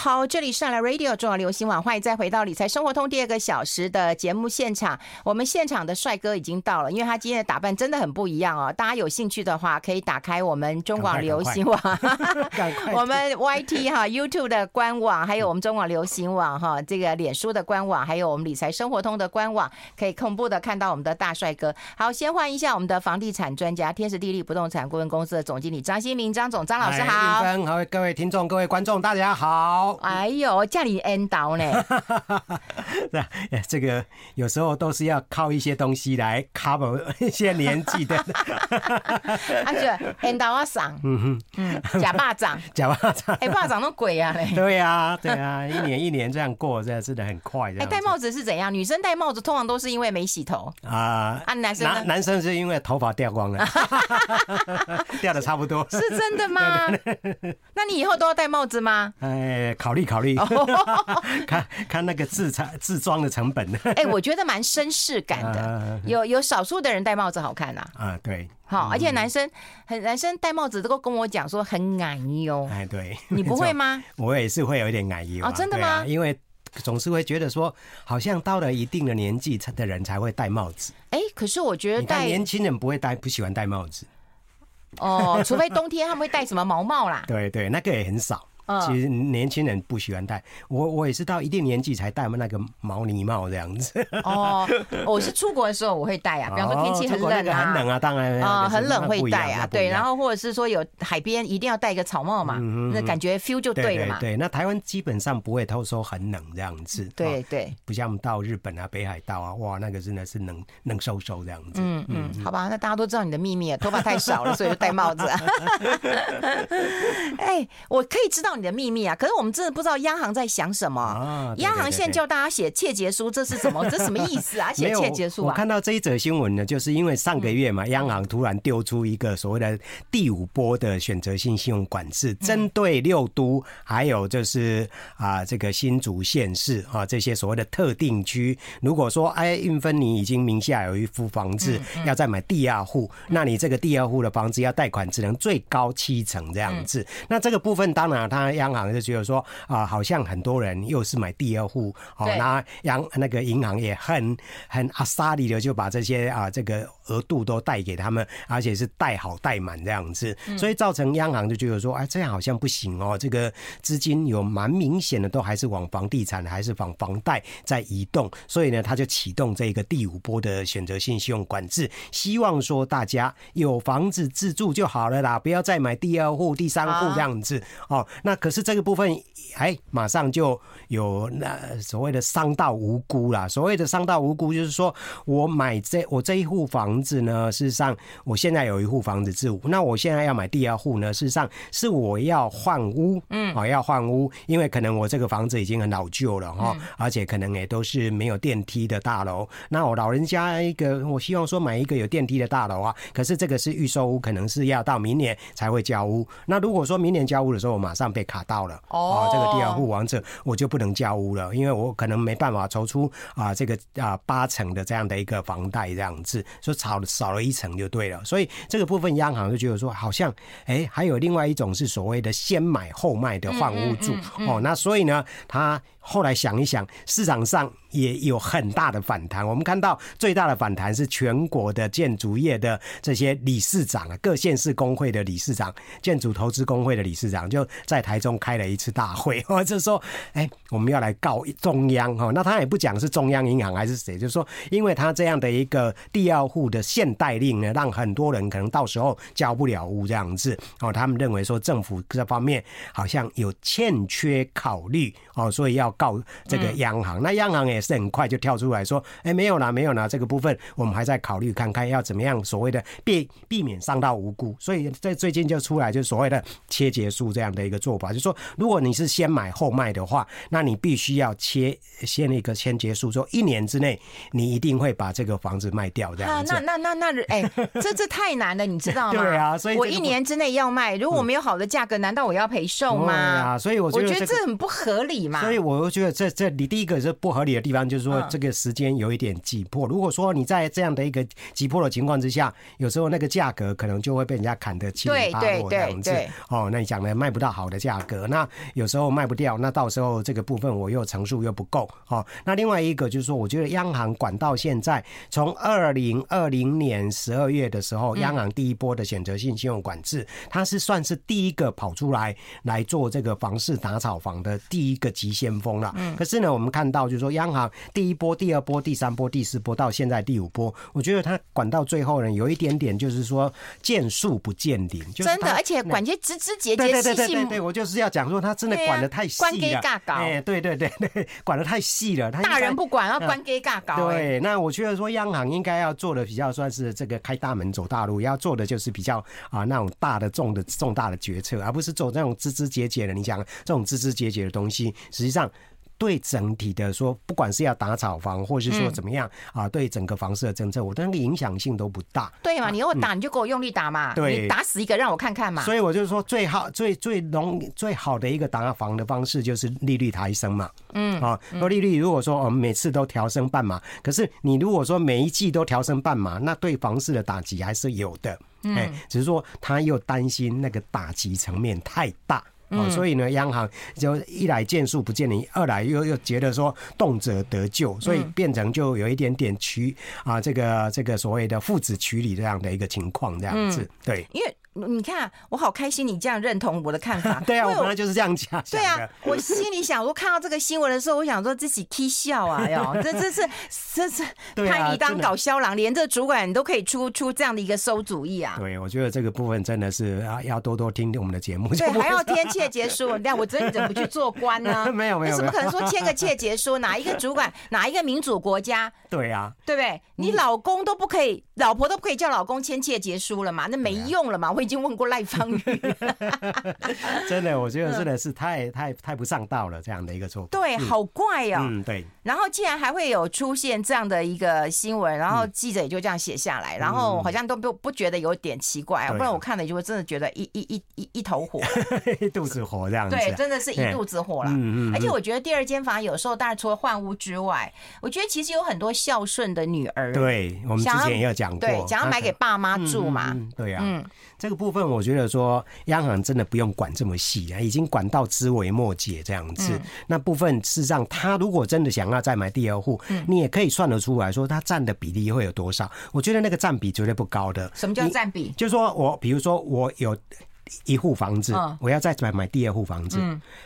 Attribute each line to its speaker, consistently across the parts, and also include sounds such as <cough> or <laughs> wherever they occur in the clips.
Speaker 1: 好，这里是来 Radio 中广流行网，欢迎再回到理财生活通第二个小时的节目现场。我们现场的帅哥已经到了，因为他今天的打扮真的很不一样哦。大家有兴趣的话，可以打开我们中广流行网，<laughs> 我们 YT 哈 YouTube 的官网，还有我们中广流行网哈这个脸书的官网，还有我们理财生活通的官网，可以同步的看到我们的大帅哥。好，先换一下我们的房地产专家，天时地利不动产顾问公司的总经理张新明张总张老师好。
Speaker 2: 好，各位听众，各位观众，大家好。
Speaker 1: 哎呦，叫你 end 到呢？<laughs>
Speaker 2: 这个有时候都是要靠一些东西来 cover <laughs> 一些年纪的。<laughs>
Speaker 1: 啊，就 end 到啊，上，嗯哼，嗯，假霸掌，
Speaker 2: 假霸掌，
Speaker 1: 哎，巴掌都鬼啊嘞！
Speaker 2: 对呀，对呀，一年一年这样过，真的是的很快。哎，
Speaker 1: 戴帽子是怎样？女生戴帽子通常都是因为没洗头啊，啊，男生男
Speaker 2: 男生是因为头发掉光了，掉的差不多。
Speaker 1: 是真的吗？那你以后都要戴帽子吗？
Speaker 2: 哎。考虑考虑，<laughs> 看看那个制产制装的成本。
Speaker 1: 哎，我觉得蛮绅士感的，<laughs> 有有少数的人戴帽子好看呐。
Speaker 2: 啊，对，
Speaker 1: 好，而且男生很男生戴帽子都跟我讲说很矮哟。
Speaker 2: 哎，对，
Speaker 1: 你不会吗？
Speaker 2: 我也是会有一点矮哟。
Speaker 1: 哦，真的吗？
Speaker 2: 因为总是会觉得说，好像到了一定的年纪的人才会戴帽子。
Speaker 1: 哎，可是我觉得戴
Speaker 2: 年轻人不会戴，不喜欢戴帽子。
Speaker 1: 哦，除非冬天他们会戴什么毛帽啦。<laughs>
Speaker 2: 对对，那个也很少。其实年轻人不喜欢戴，我我也是到一定年纪才戴嘛那个毛呢帽这样子。<laughs>
Speaker 1: 哦，我是出国的时候我会戴啊，比方说天气很冷啊，
Speaker 2: 很冷啊，当然
Speaker 1: 啊，很冷会戴啊，对，然后或者是说有海边一定要戴一个草帽嘛，那感觉 feel 就对了嘛。
Speaker 2: 对，那台湾基本上不会偷说很冷这样子。
Speaker 1: 对对，不
Speaker 2: 像我们到日本啊、北海道啊，哇，那个真的是冷冷飕飕这样子。
Speaker 1: 嗯嗯，好吧，那大家都知道你的秘密，头发太少了，所以就戴帽子。<laughs> 哎，我可以知道你的秘密啊，可是我们真的不知道央行在想什么。央行现在叫大家写切结书，这是什么？<laughs> 这什么意思啊？写切结书啊？
Speaker 2: 我看到这一则新闻呢，就是因为上个月嘛，央行突然丢出一个所谓的第五波的选择性信用管制，针对六都还有就是啊这个新竹县市啊这些所谓的特定区，如果说哎运芬你已经名下有一户房子，要再买第二户，那你这个第二户的房子要贷款只能最高七成这样子。那这个部分当然，他央行就觉得说啊，好像很多人又是买第二户，哦，那央那个银行也很很阿萨里的就把这些啊这个额度都贷给他们，而且是贷好贷满这样子，所以造成央行就觉得说，哎，这样好像不行哦，这个资金有蛮明显的都还是往房地产还是往房贷在移动，所以呢，他就启动这个第五波的选择性信用管制，希望说大家有房子自住就好了啦，不要再买第二户、第三户这样子哦。那可是这个部分，哎，马上就有那所谓的伤到无辜啦。所谓的伤到无辜，就是说我买这我这一户房子呢，事实上我现在有一户房子自住，那我现在要买第二户呢，事实上是我要换屋，嗯，哦，要换屋，因为可能我这个房子已经很老旧了哈，而且可能也都是没有电梯的大楼。那我老人家一个，我希望说买一个有电梯的大楼啊，可是这个是预售屋，可能是要到明年才会交屋。那如果说明年交屋的时候，我马上被卡到了哦，这个第二户王者我就不能交屋了，因为我可能没办法筹出啊这个啊八成的这样的一个房贷这样子，所以少少了一层就对了。所以这个部分央行就觉得说，好像哎还有另外一种是所谓的先买后卖的换屋住哦，那所以呢他。后来想一想，市场上也有很大的反弹。我们看到最大的反弹是全国的建筑业的这些理事长啊，各县市工会的理事长、建筑投资工会的理事长，就在台中开了一次大会，或者说，哎，我们要来告中 <laughs> 央哈。那他也不讲是中央银行还是谁，就是说，因为他这样的一个第二户的限贷令呢，让很多人可能到时候交不了屋这样子哦。他们认为说政府这方面好像有欠缺考虑哦，所以要。告这个央行，那央行也是很快就跳出来说：“哎，没有啦，没有啦，这个部分我们还在考虑看看要怎么样，所谓的避避免伤到无辜。”所以在最近就出来就所谓的切结束这样的一个做法，就说如果你是先买后卖的话，那你必须要切先一个先结束，说一年之内你一定会把这个房子卖掉这样子。
Speaker 1: 那那那哎，这这太难了，你知道吗？<laughs>
Speaker 2: 对啊，所以
Speaker 1: 我一年之内要卖，如果我没有好的价格，难道我要赔售吗？
Speaker 2: 对啊，所以我觉得
Speaker 1: 我觉得这很不合理嘛。
Speaker 2: 所以我。又觉得这这你第一个是不合理的地方，就是说这个时间有一点急迫。如果说你在这样的一个急迫的情况之下，有时候那个价格可能就会被人家砍得七零八落这样子。哦，那你讲的卖不到好的价格，那有时候卖不掉，那到时候这个部分我又成数又不够。哦，那另外一个就是说，我觉得央行管到现在，从二零二零年十二月的时候，央行第一波的选择性信用管制，它是算是第一个跑出来来做这个房市打炒房的第一个急先锋了。可是呢，我们看到就是说，央行第一波、第二波、第三波、第四波，到现在第五波，我觉得它管到最后呢，有一点点就是说见树不见林，
Speaker 1: 真的，而且管得枝枝节节。
Speaker 2: 对对对对，我就是要讲说，他真的管的太细了。哎，对对对对，<laughs> 管的太细了。
Speaker 1: 大人不管，要关给尬搞。
Speaker 2: 对，那我觉得说，央行应该要做的比要算是这个开大门走大路，要做的就是比较啊那种大的重的重大的决策，而不是做那种枝枝节节的。你想这种枝枝节节的东西，实际上。对整体的说，不管是要打炒房，或是说怎么样、嗯、啊，对整个房市的政策，我的那个影响性都不大。
Speaker 1: 对嘛？你要打，你就给我用力打嘛。对、嗯，你打死一个让我看看嘛。
Speaker 2: 所以我就是说，最好最最容最好的一个打房的方式，就是利率抬升嘛。嗯啊，说利率如果说我们每次都调升半码，可是你如果说每一季都调升半码，那对房市的打击还是有的。哎，只是说他又担心那个打击层面太大。哦，所以呢，央行就一来见树不见林，二来又又觉得说动辄得咎，所以变成就有一点点取啊，这个这个所谓的父子取理这样的一个情况，这样子，对，
Speaker 1: 因为。你看，我好开心，你这样认同我的看法。<laughs>
Speaker 2: 对啊，我本来就是这样讲。
Speaker 1: 对啊，我心里想，我看到这个新闻的时候，我想说自己踢笑啊哟，这这是这是 <laughs> 派你当搞笑郎，连这主管都可以出出这样的一个馊主意啊。
Speaker 2: 对，我觉得这个部分真的是啊，要多多听我们的节目。
Speaker 1: 对，还要签切结书。那我真的怎么不去做官呢？<laughs>
Speaker 2: 没有没有，
Speaker 1: 怎么可能说签个切结书？哪一个主管，哪一个民主国家？
Speaker 2: 对啊，
Speaker 1: 对不对？你老公都不可以，老婆都不可以叫老公签切结书了嘛？那没用了嘛？我已经问过赖芳。<laughs>
Speaker 2: 真的，我觉得真的是太太太不上道了，这样的一个错误。
Speaker 1: 对，好怪哦。
Speaker 2: 嗯，对。
Speaker 1: 然后竟然还会有出现这样的一个新闻，然后记者也就这样写下来，然后好像都不不觉得有点奇怪啊。不然我看了就会真的觉得一一一一一头火，<laughs>
Speaker 2: 一肚子火这样子。
Speaker 1: 对，真的是一肚子火了。嗯嗯。而且我觉得第二间房有时候，当然除了换屋之外，我觉得其实有很多孝顺的女儿。
Speaker 2: 对，我们之前也有讲过，
Speaker 1: 对，想要买给爸妈住嘛。
Speaker 2: 对呀。嗯。这个部分我觉得说，央行真的不用管这么细啊，已经管到枝微末节这样子。那部分事实上，他如果真的想要再买第二户，你也可以算得出来说，他占的比例会有多少？我觉得那个占比绝对不高的。
Speaker 1: 什么叫占比？
Speaker 2: 就是说我比如说我有一户房子，我要再买买第二户房子，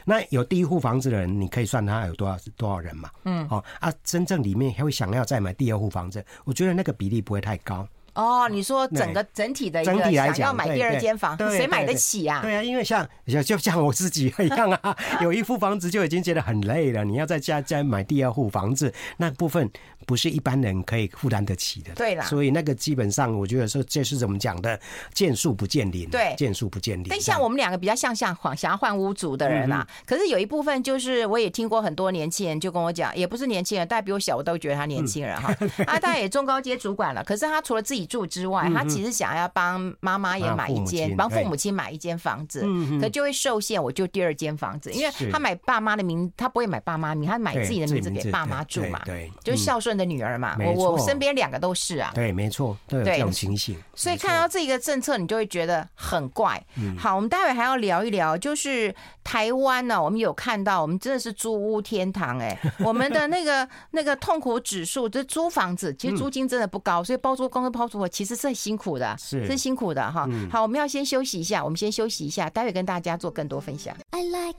Speaker 2: 那有第一户房子的人，你可以算他有多少多少人嘛？嗯，好啊，真正里面还会想要再买第二户房子，我觉得那个比例不会太高。
Speaker 1: 哦，你说整个整体的一个想要买第二间房，谁买得起啊？
Speaker 2: 对啊，因为像就像我自己一样啊，有一户房子就已经觉得很累了，你要再加再买第二户房子，那部分不是一般人可以负担得起的。对啦，所以那个基本上我觉得说这是怎么讲的，见树不见林，对，见树不见林。
Speaker 1: 但像我们两个比较像像想要换屋主的人啊，可是有一部分就是我也听过很多年轻人就跟我讲，也不是年轻人，大家比我小，我都觉得他年轻人哈，<laughs> 啊，他也中高阶主管了，可是他除了自己。住之外，他其实想要帮妈妈也买一间，帮父母亲买一间房子，可就会受限。我就第二间房子，因为他买爸妈的名，他不会买爸妈名，他买自己的名字给爸妈住嘛，对，就是孝顺的女儿嘛。我我身边两个都是啊，
Speaker 2: 对，没错，都有这种情形。
Speaker 1: 所以看到这个政策，你就会觉得很怪。好，我们待会还要聊一聊，就是台湾呢，我们有看到，我们真的是租屋天堂哎，<laughs> 我们的那个那个痛苦指数，就是租房子，其实租金真的不高，所以包租公跟包租婆其实是很辛苦的，是，是辛苦的哈。好，我们要先休息一下，我们先休息一下，待会跟大家做更多分享。I like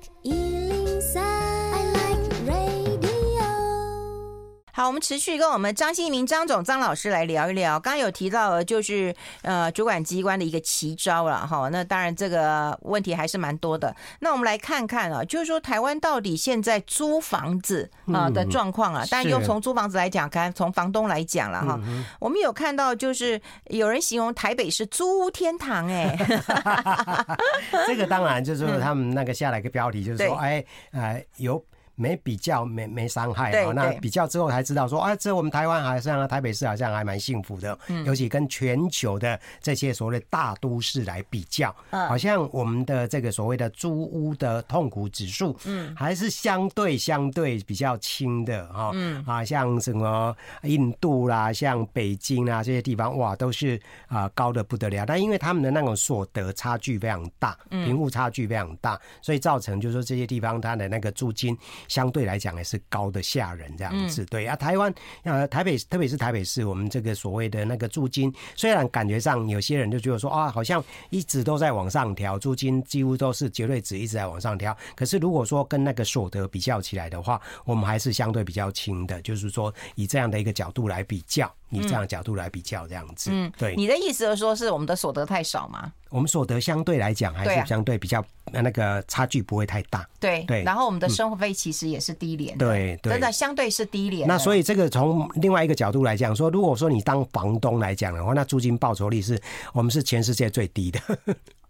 Speaker 1: 好，我们持续跟我们张新明张总张老师来聊一聊。刚刚有提到，就是呃主管机关的一个奇招了哈。那当然这个问题还是蛮多的。那我们来看看啊，就是说台湾到底现在租房子啊的状况啊。当然用从租房子来讲，看从房东来讲了哈。我们有看到，就是有人形容台北是租屋天堂哎。<laughs> <laughs> <laughs> 这
Speaker 2: 个当然就是他们那个下来一个标题，就是说哎呃有。没比较没没伤害
Speaker 1: 啊
Speaker 2: 哦。那比较之后才知道说啊，这我们台湾好像台北市好像还蛮幸福的，嗯，尤其跟全球的这些所谓的大都市来比较，嗯，好像我们的这个所谓的租屋的痛苦指数，嗯，还是相对相对比较轻的哈，嗯啊，像什么印度啦，像北京啊这些地方，哇，都是啊高的不得了。但因为他们的那种所得差距非常大，贫富差距非常大，所以造成就是说这些地方它的那个租金。相对来讲也是高的吓人这样子，对啊，台湾呃台北特别是台北市，我们这个所谓的那个租金，虽然感觉上有些人就觉得说啊，好像一直都在往上调，租金几乎都是绝对值一直在往上调。可是如果说跟那个所得比较起来的话，我们还是相对比较轻的，就是说以这样的一个角度来比较。以这样的角度来比较，这样子，嗯，对，
Speaker 1: 你的意思是说，是我们的所得太少吗？
Speaker 2: 我们所得相对来讲还是相对比较那个差距不会太大，
Speaker 1: 对对。然后我们的生活费其实也是低廉，对对，真的相对是低廉。
Speaker 2: 那所以这个从另外一个角度来讲，说如果说你当房东来讲的话，那租金报酬率是我们是全世界最低的。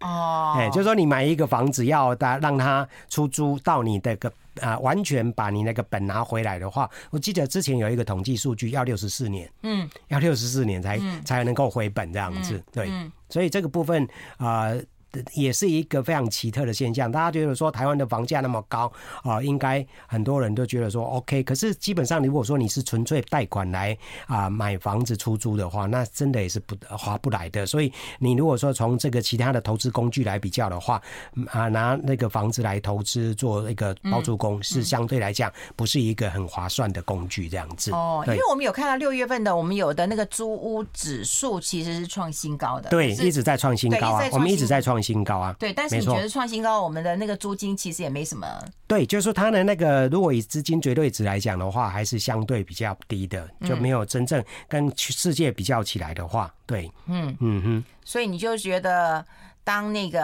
Speaker 2: 哦，<laughs> 哎，就是说你买一个房子要让让它出租到你的个。啊，完全把你那个本拿回来的话，我记得之前有一个统计数据，要六十四年，嗯，要六十四年才、嗯、才能够回本这样子，嗯、对，嗯、所以这个部分啊。呃也是一个非常奇特的现象，大家觉得说台湾的房价那么高啊，应该很多人都觉得说 OK。可是基本上，如果说你是纯粹贷款来啊买房子出租的话，那真的也是不划不来的。所以你如果说从这个其他的投资工具来比较的话，啊拿那个房子来投资做一个包租公，是相对来讲不是一个很划算的工具这样子。哦，因
Speaker 1: 为我们有看到六月份的我们有的那个租屋指数其实是创新高的，
Speaker 2: 对，一直在创新高啊，我们一直在创。新高啊，
Speaker 1: 对，但是你觉得创新高，我们的那个租金其实也没什么。
Speaker 2: 对，就是说它的那个，如果以资金绝对值来讲的话，还是相对比较低的，就没有真正跟世界比较起来的话，对，嗯。嗯哼，
Speaker 1: 所以你就觉得。当那个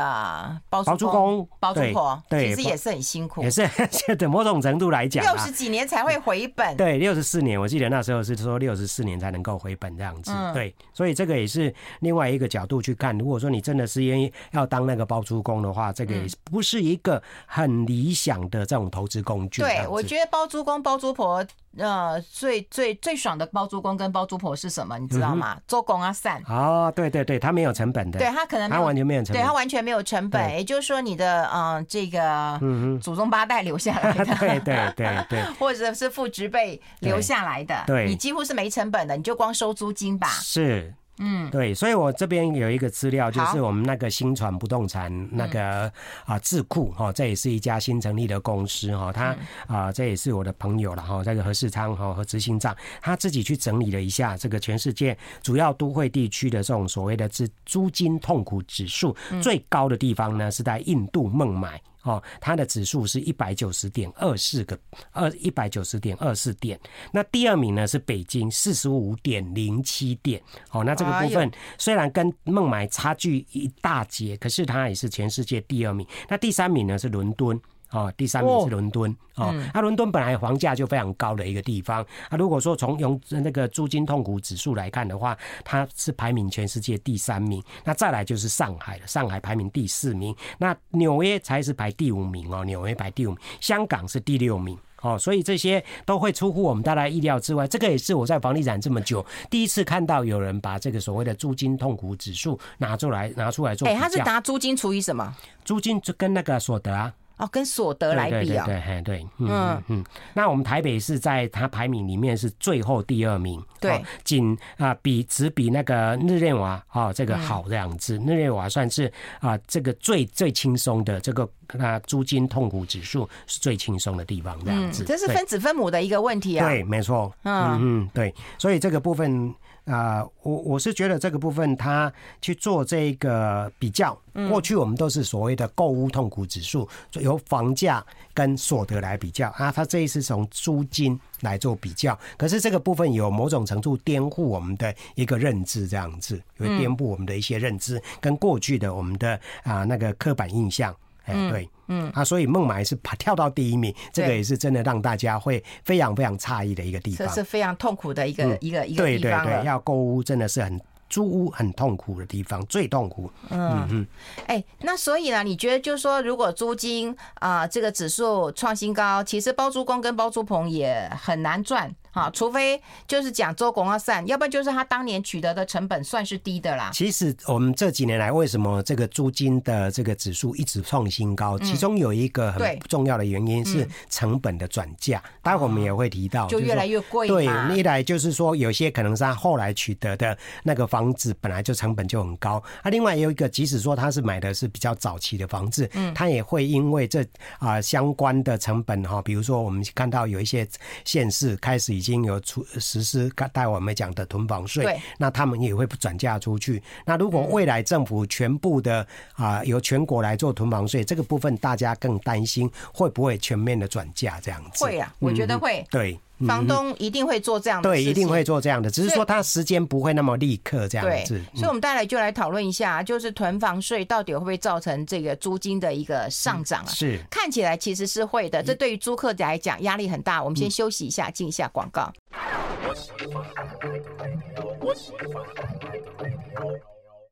Speaker 1: 包租公、包租婆，其实也是很辛苦，
Speaker 2: 也是 <laughs> 现在某种程度来讲，
Speaker 1: 六十几年才会回本。
Speaker 2: 对，六十四年，我记得那时候是说六十四年才能够回本这样子。对，所以这个也是另外一个角度去看。如果说你真的是愿意要当那个包租公的话，这个也不是一个很理想的这种投资工具。
Speaker 1: 对，我觉得包租公、包租婆。呃，最最最爽的包租公跟包租婆是什么？你知道吗？做工啊，散
Speaker 2: 哦，对对对，他没有成本的，
Speaker 1: 对他可能
Speaker 2: 他完全没有成本，
Speaker 1: 对他完全没有成本，也就是说你的嗯这个祖宗八代留下来的，<laughs>
Speaker 2: 对对对对，<laughs>
Speaker 1: 或者是父执辈留下来的，对，你几乎是没成本的，你就光收租金吧，
Speaker 2: 是。嗯，对，所以我这边有一个资料，就是我们那个新传不动产那个啊智库哈，这也是一家新成立的公司哈，他啊这也是我的朋友了哈，这个何世昌哈和执行长他自己去整理了一下这个全世界主要都会地区的这种所谓的租租金痛苦指数最高的地方呢是在印度孟买。哦，它的指数是一百九十点二四个二一百九十点二四点。那第二名呢是北京四十五点零七点。哦，那这个部分虽然跟孟买差距一大截，可是它也是全世界第二名。那第三名呢是伦敦。哦，第三名是伦敦哦，那伦敦本来房价就非常高的一个地方。啊，如果说从用那个租金痛苦指数来看的话，它是排名全世界第三名。那再来就是上海了，上海排名第四名。那纽约才是排第五名哦，纽约排第五名，香港是第六名哦。所以这些都会出乎我们大家意料之外。这个也是我在房地产这么久第一次看到有人把这个所谓的租金痛苦指数拿出来拿出来做。哎，
Speaker 1: 他是拿租金除以什么？
Speaker 2: 租金就跟那个所得啊。
Speaker 1: 哦，跟所得来比啊，
Speaker 2: 对对对，嗯嗯。嗯。那我们台北市在它排名里面是最后第二名，对，仅啊比只比那个日内瓦啊这个好这样子，日内瓦算是啊这个最最轻松的这个啊租金痛苦指数是最轻松的地方这样子。
Speaker 1: 这是分子分母的一个问题啊，
Speaker 2: 对，没错，嗯嗯对，所以这个部分。啊、呃，我我是觉得这个部分，他去做这个比较，过去我们都是所谓的购物痛苦指数，由房价跟所得来比较啊，他这一次从租金来做比较，可是这个部分有某种程度颠覆我们的一个认知，这样子，会颠覆我们的一些认知，跟过去的我们的啊那个刻板印象。嗯，对，嗯啊，所以孟买是爬跳到第一名，这个也是真的让大家会非常非常诧异的一个地方，
Speaker 1: 这是非常痛苦的一个一个一个地方。
Speaker 2: 对对对，要购屋真的是很租屋很痛苦的地方，最痛苦。嗯嗯。
Speaker 1: 哎、欸，那所以呢，你觉得就是说，如果租金啊、呃、这个指数创新高，其实包租公跟包租婆也很难赚。好，除非就是讲周公要散，要不然就是他当年取得的成本算是低的啦。
Speaker 2: 其实我们这几年来，为什么这个租金的这个指数一直创新高？其中有一个很重要的原因是成本的转嫁。待会我们也会提到，
Speaker 1: 就越来越贵。
Speaker 2: 对，一来就是说有些可能是他后来取得的那个房子本来就成本就很高。啊，另外也有一个，即使说他是买的是比较早期的房子，嗯，他也会因为这啊相关的成本哈，比如说我们看到有一些县市开始。已经有出实施刚才我们讲的囤房税，对，那他们也会转嫁出去。那如果未来政府全部的啊、呃、由全国来做囤房税，这个部分大家更担心会不会全面的转嫁这样子？
Speaker 1: 会啊，我觉得会。
Speaker 2: 嗯、对。
Speaker 1: 房东一定会做这样的，对，
Speaker 2: 一定会做这样的，只是说他时间不会那么立刻这样子。
Speaker 1: 所以，我们带来就来讨论一下，就是囤房税到底会不会造成这个租金的一个上涨啊？
Speaker 2: 是，
Speaker 1: 看起来其实是会的。这对于租客来讲压力很大。我们先休息一下，进一下广告。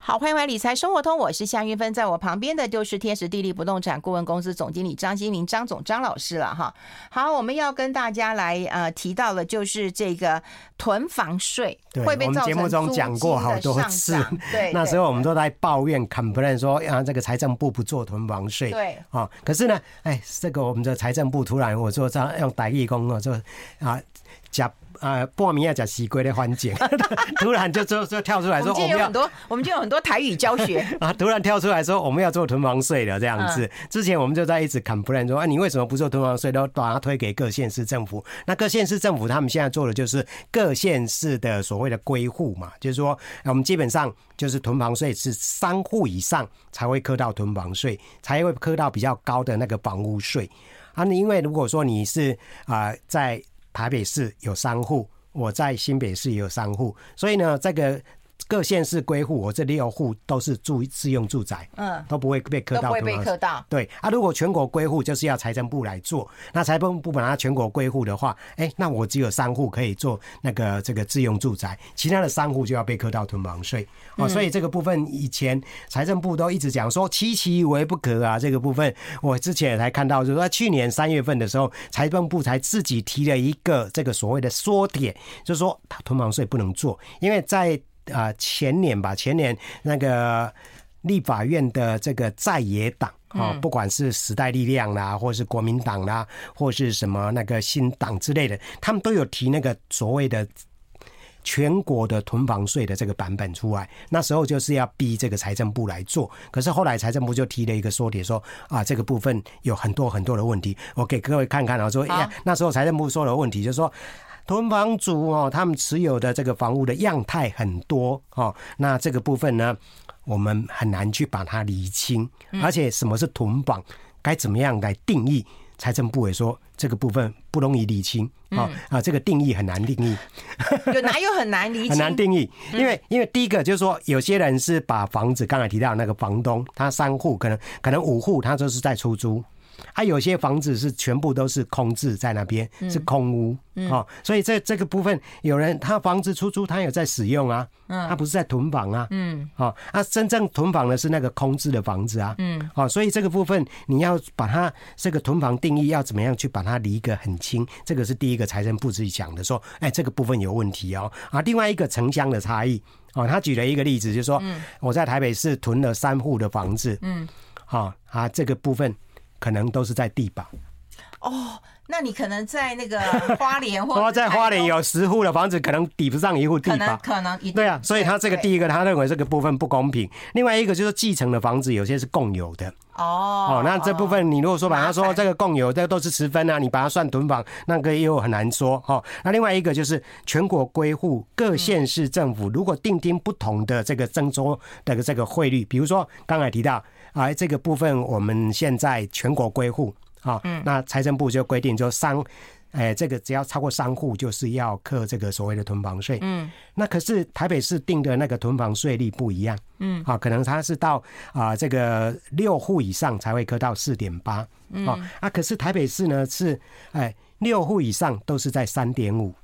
Speaker 1: 好，欢迎回来理财生活通，我是夏云芬，在我旁边的就是天时地利不动产顾问公司总经理张新明张总张老师了哈。好，我们要跟大家来呃提到的，就是这个囤房税会被造成租金的上涨。我们节目中讲过好多次，<laughs> 对，那时候我们都在抱怨 complain 说啊，这个财政部不做囤房税，对啊，可是呢，哎，这个我们的财政部突然我说这样用台语讲啊，说啊加。呃，半暝要讲西归的环境，<laughs> 突然就就就跳出来说，我们有很多，我们就有很多台语教学 <laughs>
Speaker 2: 啊，突然跳出来说我们要做囤房税了这样子。之前我们就在一直 complain 说，啊，你为什么不做囤房税，都把它推给各县市政府？那各县市政府他们现在做的就是各县市的所谓的归户嘛，就是说我们基本上就是囤房税是三户以上才会课到囤房税，才会课到比较高的那个房屋税啊。因为如果说你是啊在台北市有三户，我在新北市也有三户，所以呢，这个。各县市归户，我这六户都是住自用住宅，嗯，都不会被课到，
Speaker 1: 都不会被课到。
Speaker 2: 对啊，如果全国归户，就是要财政部来做。那财政部把它全国归户的话，哎、欸，那我只有三户可以做那个这个自用住宅，其他的三户就要被课到囤房税。哦，所以这个部分以前财政部都一直讲说，期期为不可啊。这个部分我之前也才看到，就是说去年三月份的时候，财政部才自己提了一个这个所谓的缩点，就是说囤房税不能做，因为在啊，前年吧，前年那个立法院的这个在野党啊，不管是时代力量啦，或是国民党啦，或是什么那个新党之类的，他们都有提那个所谓的全国的囤房税的这个版本出来。那时候就是要逼这个财政部来做，可是后来财政部就提了一个缩点，说啊，这个部分有很多很多的问题。我给各位看看啊，说哎呀，那时候财政部说的问题就是说。囤房族哦，他们持有的这个房屋的样态很多哦，那这个部分呢，我们很难去把它厘清，而且什么是囤房，该怎么样来定义？财政部也说这个部分不容易理清啊啊，这个定义很难定义，<laughs>
Speaker 1: 有哪有很难理清？
Speaker 2: 很难定义，因为因为第一个就是说，有些人是把房子刚才提到那个房东，他三户可能可能五户，他就是在出租。还、啊、有些房子是全部都是空置在那边，是空屋哦，所以这这个部分有人他房子出租，他有在使用啊，他不是在囤房啊，嗯，哦，啊，真正囤房的是那个空置的房子啊，嗯，哦，所以这个部分你要把它这个囤房定义要怎么样去把它理个很清，这个是第一个财政部自己讲的，说，哎，这个部分有问题哦，啊，另外一个城乡的差异，哦，他举了一个例子，就是说，我在台北市囤了三户的房子，嗯，好啊，这个部分。可能都是在地堡。
Speaker 1: 哦，那你可能在那个 <laughs> 花莲或者
Speaker 2: 在花莲有十户的房子，可能抵不上一户地堡，
Speaker 1: 可能
Speaker 2: 对啊，所以他这个第一个他认为这个部分不公平，另外一个就是继承的房子有些是共有的。哦，哦，那这部分你如果说把它说这个共有，这个都是十分啊，你把它算囤房，那个又很难说哦。那另外一个就是全国归户，各县市政府如果定定不同的这个征收的这个汇率，比如说刚才提到。而这个部分，我们现在全国归户啊，那财政部就规定，就三，哎，这个只要超过三户，就是要课这个所谓的囤房税。嗯，那可是台北市定的那个囤房税率不一样。嗯，啊，可能它是到啊这个六户以上才会课到四点八。啊，啊，可是台北市呢是哎六户以上都是在三点五。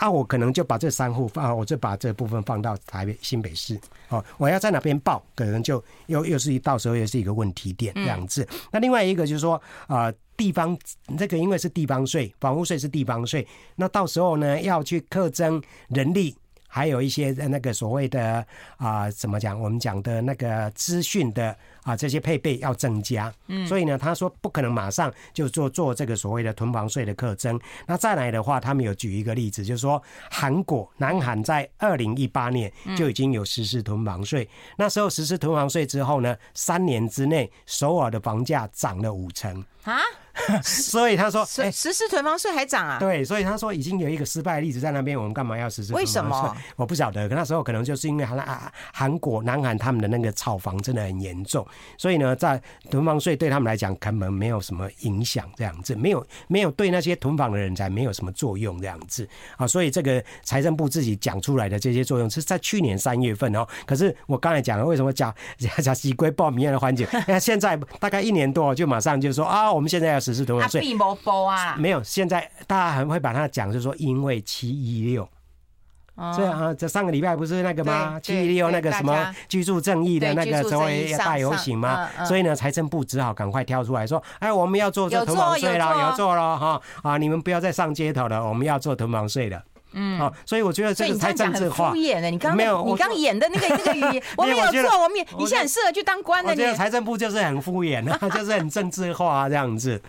Speaker 2: 啊，我可能就把这三户放，我就把这部分放到台北新北市。哦，我要在哪边报，可能就又又是一到时候又是一个问题点这样子。嗯、那另外一个就是说啊、呃，地方这个因为是地方税，房屋税是地方税，那到时候呢要去课征人力。还有一些那个所谓的啊、呃，怎么讲？我们讲的那个资讯的啊，这些配备要增加。嗯，所以呢，他说不可能马上就做做这个所谓的囤房税的课征。那再来的话，他们有举一个例子，就是说韩国南韩在二零一八年就已经有实施囤房税。那时候实施囤房税之后呢，三年之内首尔的房价涨了五成啊。<laughs> 所以他说，
Speaker 1: 实实施囤房税还涨啊？
Speaker 2: 对，所以他说已经有一个失败的例子在那边，我们干嘛要实施？
Speaker 1: 为什么？<laughs>
Speaker 2: 我不晓得。那时候可能就是因为韩韩国南韩他们的那个炒房真的很严重，所以呢，在囤房税对他们来讲根本没有什么影响，这样子没有没有对那些囤房的人才没有什么作用，这样子啊。所以这个财政部自己讲出来的这些作用是在去年三月份哦。可是我刚才讲了，为什么讲讲 <laughs> 西归报名的环节？那现在大概一年多就马上就说啊，我们现在要实施囤房税。
Speaker 1: 啊，
Speaker 2: 没有，现在大家还会把它讲，就是说因为七一六，这样啊，这上个礼拜不是那个吗？七一六那个什么居住正义的那个所谓大游行吗？所以呢，财政部只好赶快跳出来说，哎，我们要做这囤房税了，有做了哈啊，你们不要再上街头了，我们要做囤房税了。嗯，好，所以我觉得这个太政治化。敷
Speaker 1: 衍了，你刚刚没有，你刚演的那个那个语 <laughs> 言，我没有错，我们你现在很适合去当官的。
Speaker 2: 我觉得财政部就是很敷衍啊，<laughs> 就是很政治化这样子。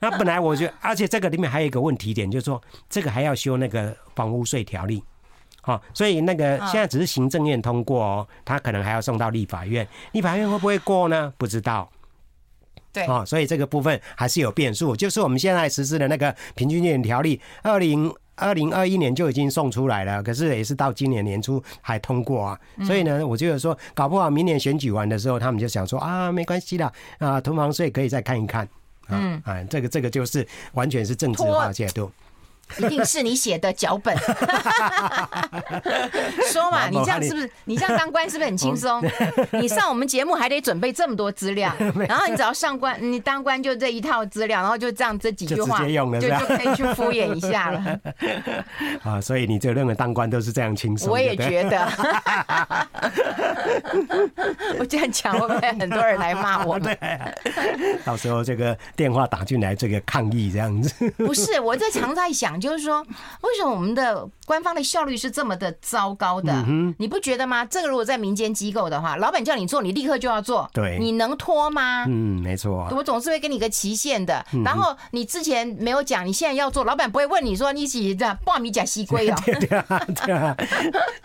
Speaker 2: 那本来我觉得，而且这个里面还有一个问题点，就是说这个还要修那个房屋税条例，好，所以那个现在只是行政院通过哦，他可能还要送到立法院，立法院会不会过呢？不知道。
Speaker 1: 对，
Speaker 2: 啊，所以这个部分还是有变数。就是我们现在实施的那个平均地权条例，二零。二零二一年就已经送出来了，可是也是到今年年初还通过啊。所以呢，我觉得说，搞不好明年选举完的时候，他们就想说啊，没关系的，啊，囤房税可以再看一看。嗯，啊，这个这个就是完全是政治化解读。
Speaker 1: 一定是你写的脚本，<laughs> 说嘛，你这样是不是？你这样当官是不是很轻松？你上我们节目还得准备这么多资料，<laughs> 然后你只要上官，你当官就这一套资料，然后就这样这几句话，就就可以去敷衍一下了。<laughs>
Speaker 2: 啊，所以你就认为当官都是这样轻松？
Speaker 1: 我也觉得。我这样讲会不会很多人来骂我？
Speaker 2: 对，到时候这个电话打进来，这个抗议这样子。
Speaker 1: 不是，我在常在想。就是说，为什么我们的官方的效率是这么的糟糕的？你不觉得吗？这个如果在民间机构的话，老板叫你做，你立刻就要做。
Speaker 2: 对，
Speaker 1: 你能拖吗？
Speaker 2: 嗯，没错。
Speaker 1: 我总是会给你个期限的。然后你之前没有讲，你现在要做，老板不会问你说你几这报米甲西龟哦。<laughs>
Speaker 2: 对啊，对啊，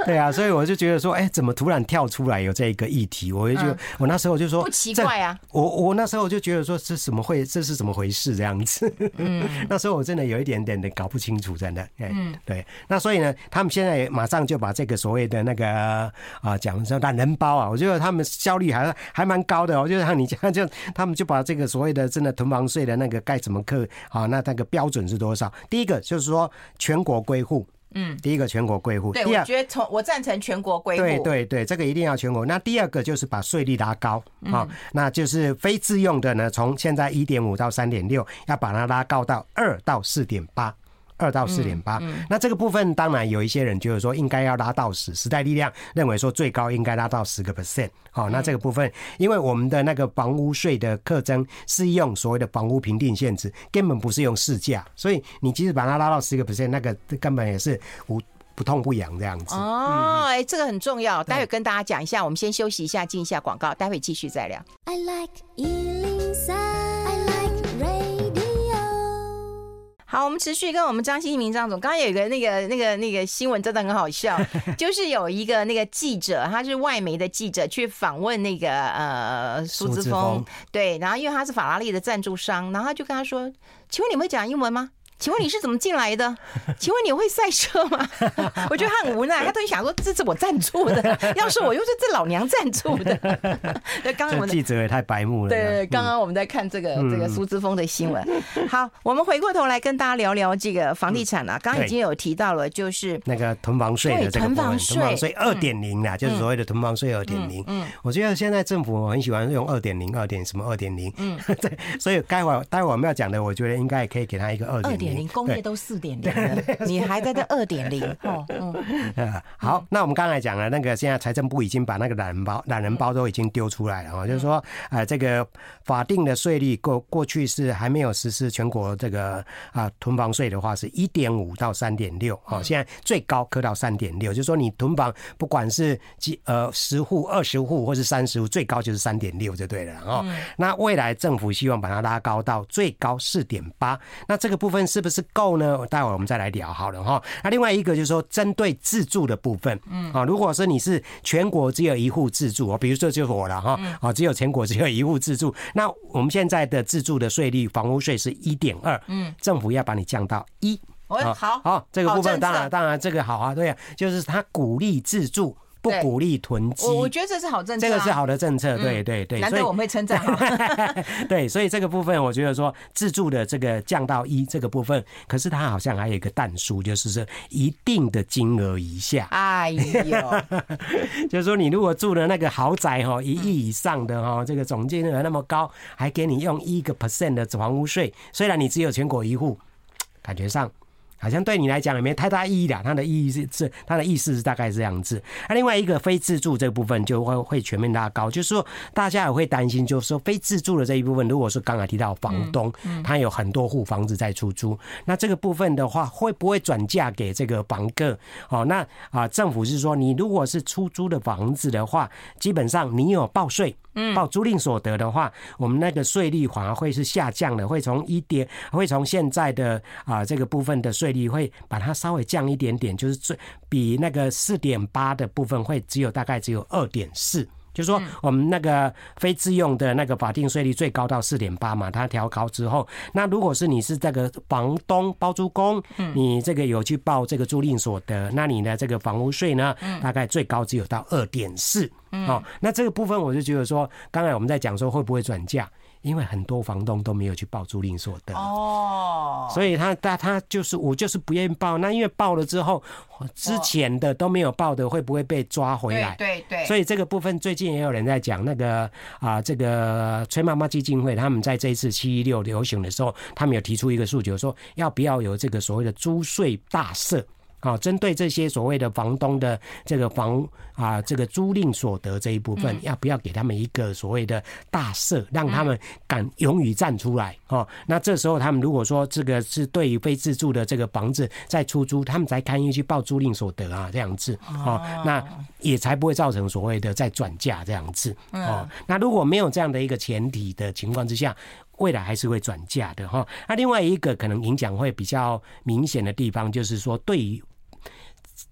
Speaker 2: 对啊。所以我就觉得说，哎，怎么突然跳出来有这一个议题？我就我那时候就说
Speaker 1: 不奇怪啊。
Speaker 2: 我我那时候就觉得说，这怎么会？这是怎么回事？这样子。嗯，<laughs> 那时候我真的有一点点的搞不清楚，真的。嗯，对。那所以呢，他们现在也马上就把这个所谓的那个啊讲说懒人包啊，我觉得他们效率还还蛮高的。我觉得像你这样，就他们就把这个所谓的真的囤房税的那个该怎么课啊，那那个标准是多少？第一个就是说全国归户，嗯，第一个全国归户。
Speaker 1: 对，我觉得从我赞成全国归户。
Speaker 2: 对对对，这个一定要全国。那第二个就是把税率拉高啊，那就是非自用的呢，从现在一点五到三点六，要把它拉高到二到四点八。二到四点八，那这个部分当然有一些人就是说应该要拉到十，时代力量认为说最高应该拉到十个 percent。好，那这个部分，因为我们的那个房屋税的课征是用所谓的房屋评定限值，根本不是用市价，所以你即使把它拉到十个 percent，那个根本也是无不痛不痒这样子。
Speaker 1: 哦，哎，这个很重要，待会跟大家讲一下。我们先休息一下，进一下广告，待会继续再聊。I like 好，我们持续跟我们张新民张总。刚刚有一个那个那个那个新闻，真的很好笑，<laughs> 就是有一个那个记者，他是外媒的记者，去访问那个呃苏之峰，对，然后因为他是法拉利的赞助商，然后他就跟他说：“请问你会讲英文吗？”请问你是怎么进来的？<laughs> 请问你会赛车吗？<laughs> 我觉得他很无奈，他都想说，这是我赞助的，<laughs> 要是我又是这老娘赞助的。对，刚刚我们
Speaker 2: 记者也太白目了。
Speaker 1: 对对，刚刚我们在看这个这个苏之峰的新闻。好，我们回过头来跟大家聊聊这个房地产啊。刚刚已经有提到了，就是
Speaker 2: 那个囤房税的这个部分，囤房税二点零啦，就是所谓的囤房税二点零。嗯，我觉得现在政府很喜欢用二点零、二点什么二点零。嗯，对，所以待会待会我们要讲的，我觉得应该也可以给他一个二点。
Speaker 1: 点零，工业都四点零了，<laughs> 你还在这二点零 <laughs> 哦。
Speaker 2: 嗯，<laughs> 好，那我们刚才讲了，那个现在财政部已经把那个懒人包、懒人包都已经丢出来了啊，就是说，呃，这个法定的税率过过去是还没有实施全国这个啊囤房税的话，是一点五到三点六哦，现在最高可到三点六，就是说你囤房不管是几呃十户、二十户或是三十户，最高就是三点六就对了哦。那未来政府希望把它拉高到最高四点八，那这个部分是不是够呢？待会儿我们再来聊好了哈。那另外一个就是说，针对自住的部分，嗯啊，如果说你是全国只有一户自住哦，比如说就是我了哈，啊，只有全国只有一户自住，那我们现在的自住的税率，房屋税是一点二，嗯，政府要把你降到一，
Speaker 1: 好，
Speaker 2: 好，这个部分当然当然这个好啊，对啊，就是他鼓励自住。不鼓励囤积，
Speaker 1: 我我觉得这是好政策，啊，
Speaker 2: 这个是好的政策，对对对。
Speaker 1: 难得我们会称赞，<laughs>
Speaker 2: 对，所以这个部分我觉得说自住的这个降到一这个部分，可是它好像还有一个淡书，就是说一定的金额以下。哎呦，<laughs> 就是说你如果住的那个豪宅哈，一亿以上的哈，这个总金额那么高，还给你用一个 percent 的房屋税，虽然你只有全国一户，感觉上。好像对你来讲也没太大意义的，它的意义是是它的意思是大概是这样子。那另外一个非自住这个部分就会会全面拉高，就是说大家也会担心，就是说非自住的这一部分，如果说刚才提到房东他有很多户房子在出租，那这个部分的话会不会转嫁给这个房客？哦，那啊政府是说，你如果是出租的房子的话，基本上你有报税。嗯，报租赁所得的话，我们那个税率反而会是下降的，会从一点，会从现在的啊这个部分的税率会把它稍微降一点点，就是最比那个四点八的部分会只有大概只有二点四。就是说，我们那个非自用的那个法定税率最高到四点八嘛，它调高之后，那如果是你是这个房东包租公，你这个有去报这个租赁所得，那你的这个房屋税呢，大概最高只有到二点四。哦，那这个部分我就觉得说，刚才我们在讲说会不会转嫁。因为很多房东都没有去报租赁所得哦，所以他他他就是我就是不愿意报。那因为报了之后，之前的都没有报的会不会被抓回来？
Speaker 1: 对对。
Speaker 2: 所以这个部分最近也有人在讲那个啊，这个崔妈妈基金会他们在这一次七一六流行的时候，他们有提出一个诉求，说要不要有这个所谓的租税大赦。好，针对这些所谓的房东的这个房啊，这个租赁所得这一部分，要不要给他们一个所谓的大赦，让他们敢勇于站出来？哦，那这时候他们如果说这个是对于非自住的这个房子在出租，他们才甘愿去报租赁所得啊，这样子哦，那也才不会造成所谓的再转嫁这样子哦。那如果没有这样的一个前提的情况之下，未来还是会转嫁的哈。那另外一个可能影响会比较明显的地方，就是说对于。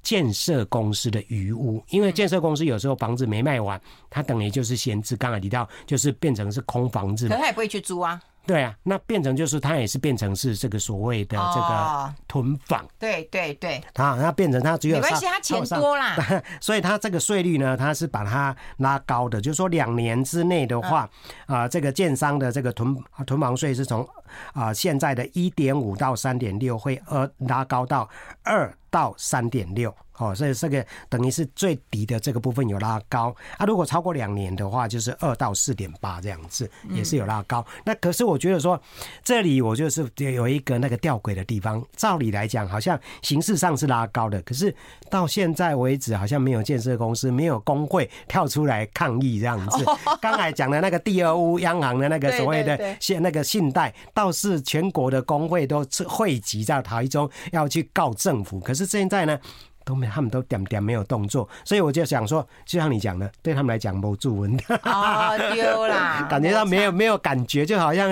Speaker 2: 建设公司的余屋，因为建设公司有时候房子没卖完，它等于就是闲置。刚才提到，就是变成是空房子，
Speaker 1: 可他也不会去租啊。
Speaker 2: 对啊，那变成就是它也是变成是这个所谓的这个囤房。
Speaker 1: 对对对，
Speaker 2: 啊，那变成它只有
Speaker 1: 没关系，它钱多啦，<laughs>
Speaker 2: 所以它这个税率呢，它是把它拉高的，就是说两年之内的话，啊，这个建商的这个囤囤房税是从啊现在的一点五到三点六，会呃拉高到二。到三点六，哦，所以这个等于是最低的这个部分有拉高啊。如果超过两年的话，就是二到四点八这样子，也是有拉高。那可是我觉得说，这里我就是有一个那个吊诡的地方。照理来讲，好像形式上是拉高的，可是到现在为止，好像没有建设公司、没有工会跳出来抗议这样子。<laughs> 刚才讲的那个第二屋央行的那个所谓的信那个信贷，倒是全国的工会都汇集在台中要去告政府，可是。现在呢，都没，他们都点点没有动作，所以我就想说，就像你讲的，对他们来讲没作文的
Speaker 1: 哦，丢啦，<laughs>
Speaker 2: 感觉到没有没有感觉，就好像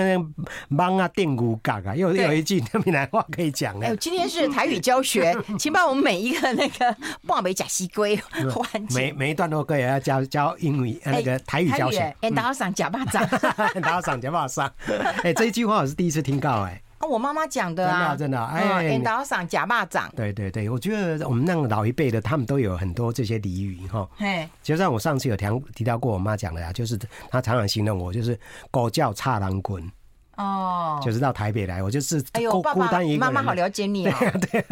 Speaker 2: 忙啊电鼓感啊，又有一句闽南话可以讲的。
Speaker 1: 哎，今天是台语教学，<laughs> 请把我们每一个那个 <laughs> 半杯假西龟
Speaker 2: 每每一段都可以要教教英语那个台语教学。
Speaker 1: 哎，打上假巴掌，
Speaker 2: 打上假巴掌。哎，这一句话我是第一次听到，哎。
Speaker 1: 我妈妈讲的啊，
Speaker 2: 真的，真的，哎，
Speaker 1: 领导赏假巴掌。
Speaker 2: 对对对，我觉得我们那个老一辈的，他们都有很多这些俚语哈。哎，就像我上次有提提到过，我妈讲的啊，就是她常常形容我，就是狗叫差狼滚。
Speaker 1: 哦，
Speaker 2: 就是到台北来，我就是
Speaker 1: 哎呦，
Speaker 2: 孤
Speaker 1: 爸爸
Speaker 2: 孤单一个人。
Speaker 1: 妈妈好了解你哦。<laughs>
Speaker 2: 对，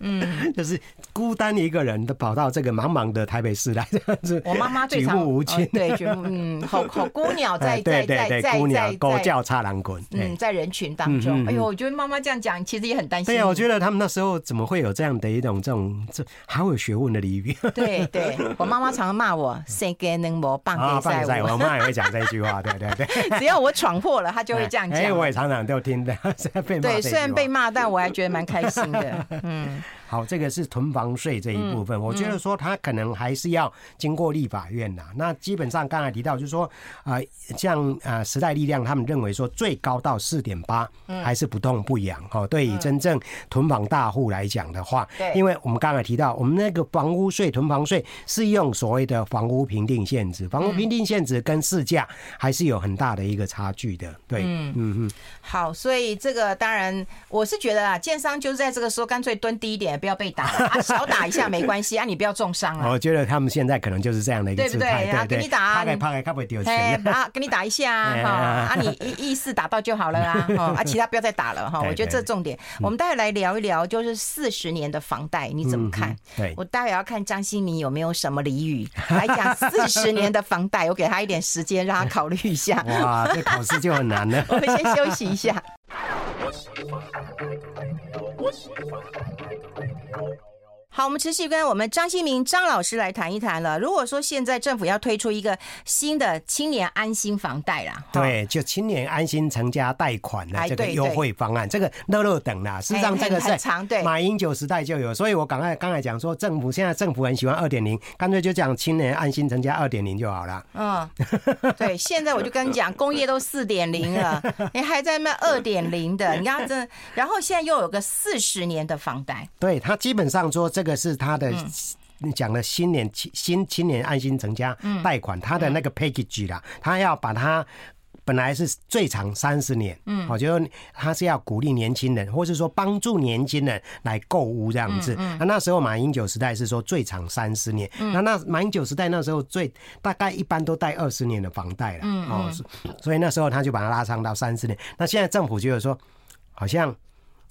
Speaker 2: 嗯，就是孤单一个人都跑到这个茫茫的台北市来，这样子。
Speaker 1: 我妈妈最常
Speaker 2: 举目无亲、
Speaker 1: 哦，对，举目嗯，<laughs> 好好孤鸟 <laughs> 在
Speaker 2: 哎对对对，
Speaker 1: 在在
Speaker 2: 孤
Speaker 1: 在
Speaker 2: 鸟狗叫插狼滚。
Speaker 1: 嗯，在人群当中，
Speaker 2: 嗯嗯嗯
Speaker 1: 哎呦，我觉得妈妈这样讲，其实也很担心。
Speaker 2: 对呀，我觉得他们那时候怎么会有这样的一种这种这好有学问的俚语？
Speaker 1: 对对，我妈妈常常骂我“谁给能摸棒给赛”，
Speaker 2: 我妈也会讲这一句话。对对对，
Speaker 1: 只要我闯祸了，她就会这样讲。
Speaker 2: 哎，我也常常都听的，<laughs> 被骂。
Speaker 1: 对，虽然被骂，但我还觉得蛮开心的。嗯。
Speaker 2: 好，这个是囤房税这一部分，我觉得说他可能还是要经过立法院呐。那基本上刚才提到，就是说啊，像啊时代力量他们认为说最高到四点八，还是不痛不痒哦。对于真正囤房大户来讲的话，对，因为我们刚才提到，我们那个房屋税、囤房税是用所谓的房屋评定限制，房屋评定限制跟市价还是有很大的一个差距的。对，嗯嗯嗯。
Speaker 1: 好，所以这个当然我是觉得啊，建商就是在这个时候干脆蹲低一点。不要被打啊，<laughs> 小打一下没关系啊，你不要重伤啊。
Speaker 2: 我觉得他们现在可能就是这样的一个姿态，对不对？啊，给你打，怕给怕给他不丢钱
Speaker 1: 啊，给你打一下 <laughs> 哈啊，你意意思打到就好了啊，<laughs> 啊，其他不要再打了哈。我觉得这重点，我们待会来聊一聊，就是四十年的房贷你怎么看？对，我待会要看张新民有没有什么俚语来讲四十年的房贷，我给他一点时间让他考虑一下。
Speaker 2: 哇，这考试就很难了。
Speaker 1: 我们先休息一下。我喜欢爱的美妙我喜欢爱的。好，我们持续跟我们张新明张老师来谈一谈了。如果说现在政府要推出一个新的青年安心房贷啦，
Speaker 2: 对，就青年安心成家贷款的这个优惠方案，这个乐乐等啦。事实上，这个是马英九时代就有，所以我刚才刚才讲说，政府现在政府很喜欢二点零，干脆就讲青年安心成家二点零就好了。
Speaker 1: 嗯，<laughs> 对，现在我就跟你讲，工业都四点零了，你还在卖二点零的，你看这，然后现在又有个四十年的房贷，
Speaker 2: 对他基本上说这个。这个是他的讲的新年新青年安心成家贷款，他的那个 package 啦，他要把它本来是最长三十年，嗯，我觉得他是要鼓励年轻人，或是说帮助年轻人来购物这样子。那那时候马英九时代是说最长三十年，那那马英九时代那时候最大概一般都贷二十年的房贷了，哦，所以那时候他就把它拉长到三十年。那现在政府就是说好像。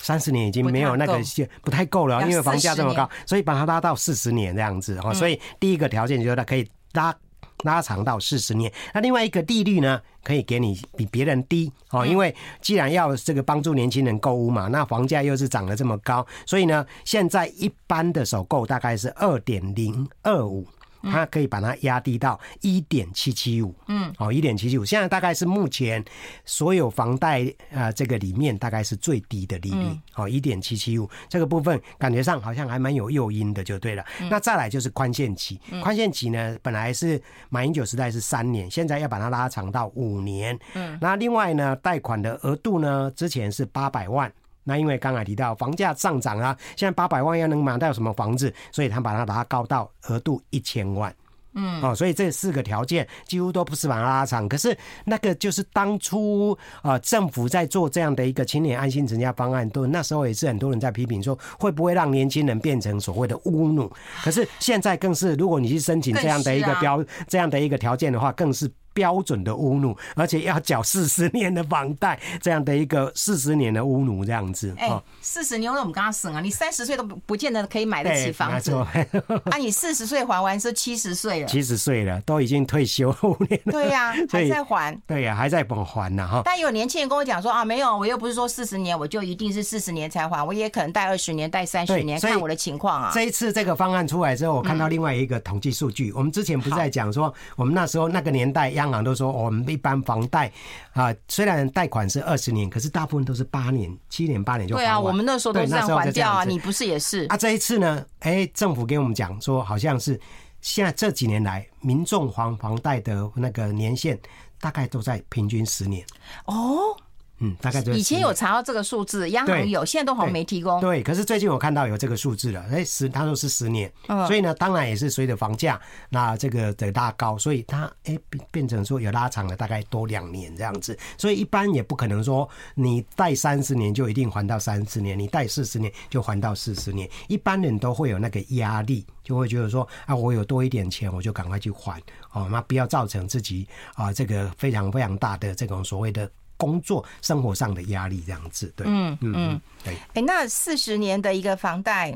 Speaker 2: 三十年已经没有那个不太够了，因为房价这么高，所以把它拉到四十年这样子哈。所以第一个条件就是它可以拉拉长到四十年。那另外一个利率呢，可以给你比别人低哦，因为既然要这个帮助年轻人购物嘛，那房价又是涨得这么高，所以呢，现在一般的首购大概是二点零二五。它可以把它压低到一点七七五，嗯，哦，一点七七五，现在大概是目前所有房贷啊这个里面大概是最低的利率，哦，一点七七五，这个部分感觉上好像还蛮有诱因的，就对了。那再来就是宽限期，宽限期呢本来是马英九时代是三年，现在要把它拉长到五年，嗯，那另外呢，贷款的额度呢，之前是八百万。那因为刚才提到房价上涨啊，现在八百万要能买到什么房子，所以他把它拉高到额度一千万。嗯，哦，所以这四个条件几乎都不是把它拉长，可是那个就是当初啊政府在做这样的一个青年安心成家方案，都那时候也是很多人在批评说会不会让年轻人变成所谓的乌奴，可是现在更是，如果你去申请这样的一个标这样的一个条件的话，更是。标准的屋奴，而且要缴四十年的房贷，这样的一个四十年的屋奴这样子。
Speaker 1: 哎，四十年我们刚刚省啊，你三十岁都不不见得可以买得起房子。<laughs> 啊，你四十岁还完是七十岁了，
Speaker 2: 七十岁了都已经退休五年了。
Speaker 1: 对呀、<laughs> 啊，还在还。
Speaker 2: 对呀、啊，还在还还呢哈。
Speaker 1: 但有年轻人跟我讲说啊，没有，我又不是说四十年我就一定是四十年才还，我也可能贷二十年、贷三十年，看我的情况啊。
Speaker 2: 这一次这个方案出来之后，我看到另外一个统计数据，我们之前不是在讲说，我们那时候那个年代央行都说我们。一般房贷啊，虽然贷款是二十年，可是大部分都是八年、七年、八年就。
Speaker 1: 对啊，我们那时候都是这样还掉啊。你不是也是？
Speaker 2: 啊，这一次呢，哎，政府给我们讲说，好像是现在这几年来，民众还房贷的那个年限大概都在平均十年。
Speaker 1: 哦。
Speaker 2: 嗯，大概就
Speaker 1: 以前有查到这个数字，央行有，现在都好像没提供。
Speaker 2: 对，可是最近我看到有这个数字了，哎，十，他说是十年，所以呢，当然也是随着房价那这个的拉高，所以它哎变变成说有拉长了大概多两年这样子，所以一般也不可能说你贷三十年就一定还到三十年，你贷四十年就还到四十年，一般人都会有那个压力，就会觉得说啊，我有多一点钱，我就赶快去还。哦，那不要造成自己啊这个非常非常大的这种所谓的。工作生活上的压力这样子。对，
Speaker 1: 嗯嗯，
Speaker 2: 对。
Speaker 1: 哎，那四十年的一个房贷。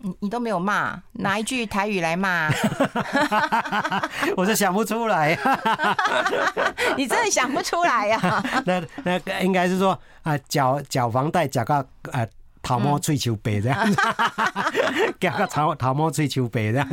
Speaker 1: 你你都没有骂，拿一句台语来骂？<laughs>
Speaker 2: 我是想不出来。<laughs>
Speaker 1: 你真的想不出来呀？<laughs>
Speaker 2: 那那应该是说啊，缴缴房贷缴个啊。桃毛翠秋白这样，讲个桃桃毛翠秋白这样，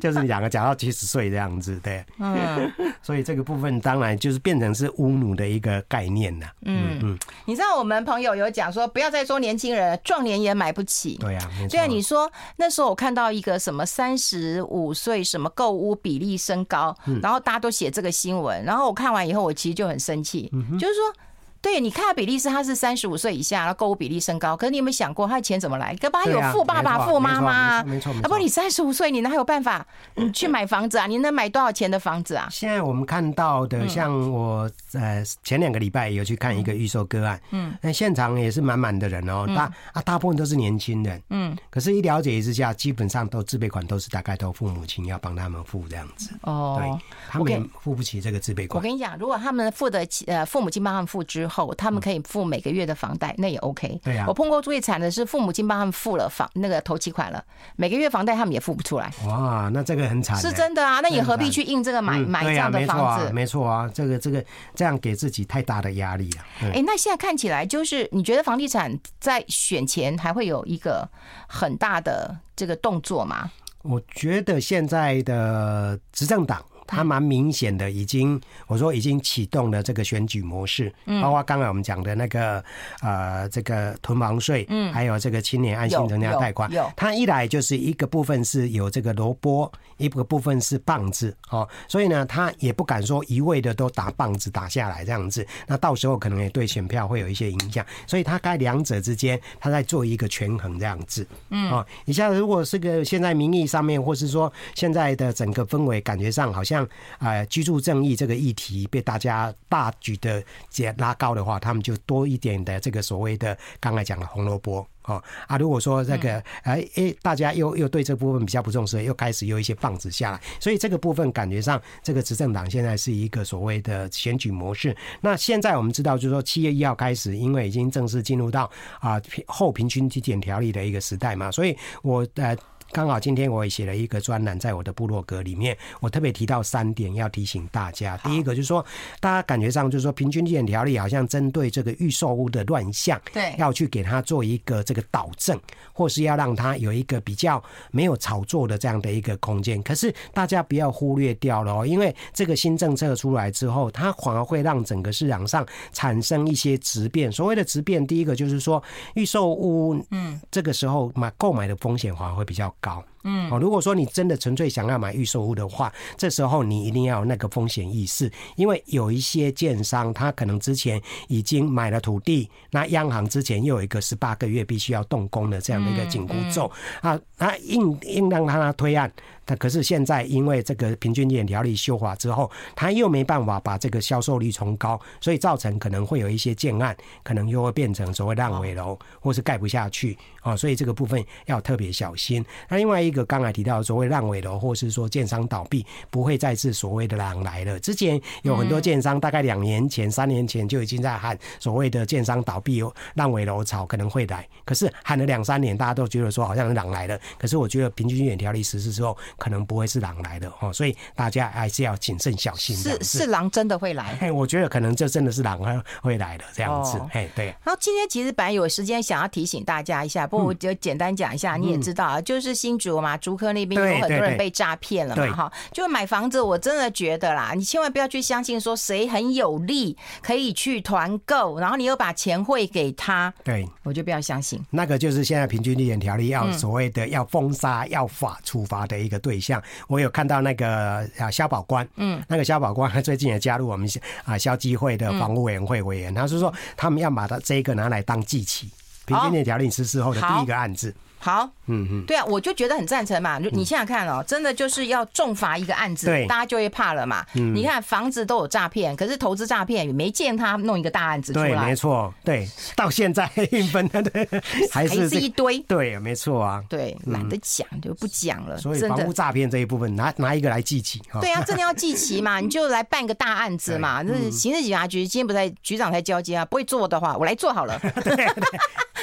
Speaker 2: 就是两个讲到七十岁这样子，对，嗯，所以这个部分当然就是变成是乌奴的一个概念了。嗯。嗯，
Speaker 1: 你知道我们朋友有讲说，不要再说年轻人，壮年也买不起。
Speaker 2: 对啊，
Speaker 1: 对啊，你说那时候我看到一个什么三十五岁什么购物比例升高，然后大家都写这个新闻，然后我看完以后，我其实就很生气，就是说。对，你看他比例是他是三十五岁以下，然后购物比例升高。可是你有没有想过，他的钱怎么来？可不，他有富爸爸、富妈妈。
Speaker 2: 没错，没错。
Speaker 1: 要不你三十五岁，你哪有办法？你去买房子啊？你能买多少钱的房子啊？
Speaker 2: 现在我们看到的，像我呃前两个礼拜有去看一个预售个案，嗯，那现场也是满满的人哦，大啊大部分都是年轻人，嗯。可是，一了解之下，基本上都自备款都是大概都父母亲要帮他们付这样子。哦，对，他们也付不起这个自备款。
Speaker 1: 我跟你讲，如果他们付得起，呃，父母亲帮他们付之后，他们可以。付每个月的房贷，那也 OK。
Speaker 2: 对呀，
Speaker 1: 我碰过最惨的是父母亲帮他们付了房那个头期款了，每个月房贷他们也付不出来。
Speaker 2: 哇，那这个很惨。
Speaker 1: 是真的啊，那你何必去印这个买买这样的房子？
Speaker 2: 没错啊，这个这个这样给自己太大的压力了。
Speaker 1: 哎，那现在看起来就是，你觉得房地产在选前还会有一个很大的这个动作吗？
Speaker 2: 我觉得现在的执政党。他蛮明显的，已经我说已经启动了这个选举模式，包括刚才我们讲的那个呃这个囤房税，嗯，还有这个青年安心成家贷款，有，它一来就是一个部分是有这个萝卜，一个部分是棒子，哦，所以呢，他也不敢说一味的都打棒子打下来这样子，那到时候可能也对选票会有一些影响，所以他该两者之间他在做一个权衡这样子，嗯，哦，你像如果是个现在民意上面，或是说现在的整个氛围感觉上好像。像呃居住正义这个议题被大家大举的解拉高的话，他们就多一点的这个所谓的刚才讲的红萝卜哦啊，如果说这个哎哎大家又又对这部分比较不重视，又开始有一些棒子下来，所以这个部分感觉上这个执政党现在是一个所谓的选举模式。那现在我们知道，就是说七月一号开始，因为已经正式进入到啊后平均体检条例的一个时代嘛，所以我呃。刚好今天我也写了一个专栏，在我的部落格里面，我特别提到三点要提醒大家。第一个就是说，大家感觉上就是说，平均地检条例好像针对这个预售屋的乱象，对，要去给它做一个这个导正，或是要让它有一个比较没有炒作的这样的一个空间。可是大家不要忽略掉了哦，因为这个新政策出来之后，它反而会让整个市场上产生一些质变。所谓的质变，第一个就是说，预售屋，嗯，这个时候买购买的风险反而会比较高。嗯，哦，如果说你真的纯粹想要买预售屋的话，这时候你一定要有那个风险意识，因为有一些建商他可能之前已经买了土地，那央行之前又有一个十八个月必须要动工的这样的一个紧箍咒啊，他硬硬让他推案。他可是现在因为这个平均地检条例修法之后，他又没办法把这个销售率冲高，所以造成可能会有一些建案可能又会变成所谓烂尾楼，或是盖不下去啊，所以这个部分要特别小心。那另外一个刚才提到所谓烂尾楼，或是说建商倒闭，不会再是所谓的狼来了。之前有很多建商大概两年前、三年前就已经在喊所谓的建商倒闭、烂尾楼潮可能会来，可是喊了两三年，大家都觉得说好像是狼来了。可是我觉得平均地检条例实施之后，可能不会是狼来的哦，所以大家还是要谨慎小心。
Speaker 1: 是是狼真的会来？
Speaker 2: 嘿，我觉得可能这真的是狼会来的这样子。哎、哦，对。
Speaker 1: 然后今天其实本来有时间想要提醒大家一下，不过我就简单讲一下。嗯、你也知道啊，就是新竹嘛，竹科那边有很多人被诈骗了嘛，哈。就买房子，我真的觉得啦，你千万不要去相信说谁很有利可以去团购，然后你又把钱汇给他。对，我就不要相信。
Speaker 2: 那个就是现在平均地检条例要所谓的要封杀、要法处罚的一个对象。我有看到那个啊肖保官，嗯，那个肖保官他最近也加入我们啊消基会的房屋委员会委员，他是说他们要把他这个拿来当祭旗。平均年条例实施后的第一个案子。
Speaker 1: 好，嗯嗯，对啊，我就觉得很赞成嘛。你想想看哦，真的就是要重罚一个案子，大家就会怕了嘛。你看房子都有诈骗，可是投资诈骗也没见他弄一个大案子出来。
Speaker 2: 对，没错，对，到现在运分的 <laughs> 对，还是
Speaker 1: 一堆。
Speaker 2: 对，没错啊。
Speaker 1: 对，懒得讲就不讲了。
Speaker 2: 所以房屋诈骗这一部分，拿拿一个来记起。
Speaker 1: 对啊，真的要记齐嘛，<laughs> 你就来办个大案子嘛。那刑事警察局今天不在，局长才交接啊，不会做的话，我来做好了。<laughs> 对。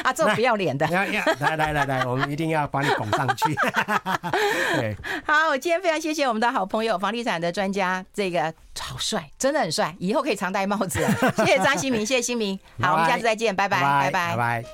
Speaker 1: 啊，这种不要脸的！
Speaker 2: 来来来来来，我们一定要把你拱上去。<laughs> 对，
Speaker 1: 好，我今天非常谢谢我们的好朋友，房地产的专家，这个好帅，真的很帅，以后可以常戴帽子。谢谢张新民，谢谢新民，好，我们下次再见，拜拜，拜拜，拜拜。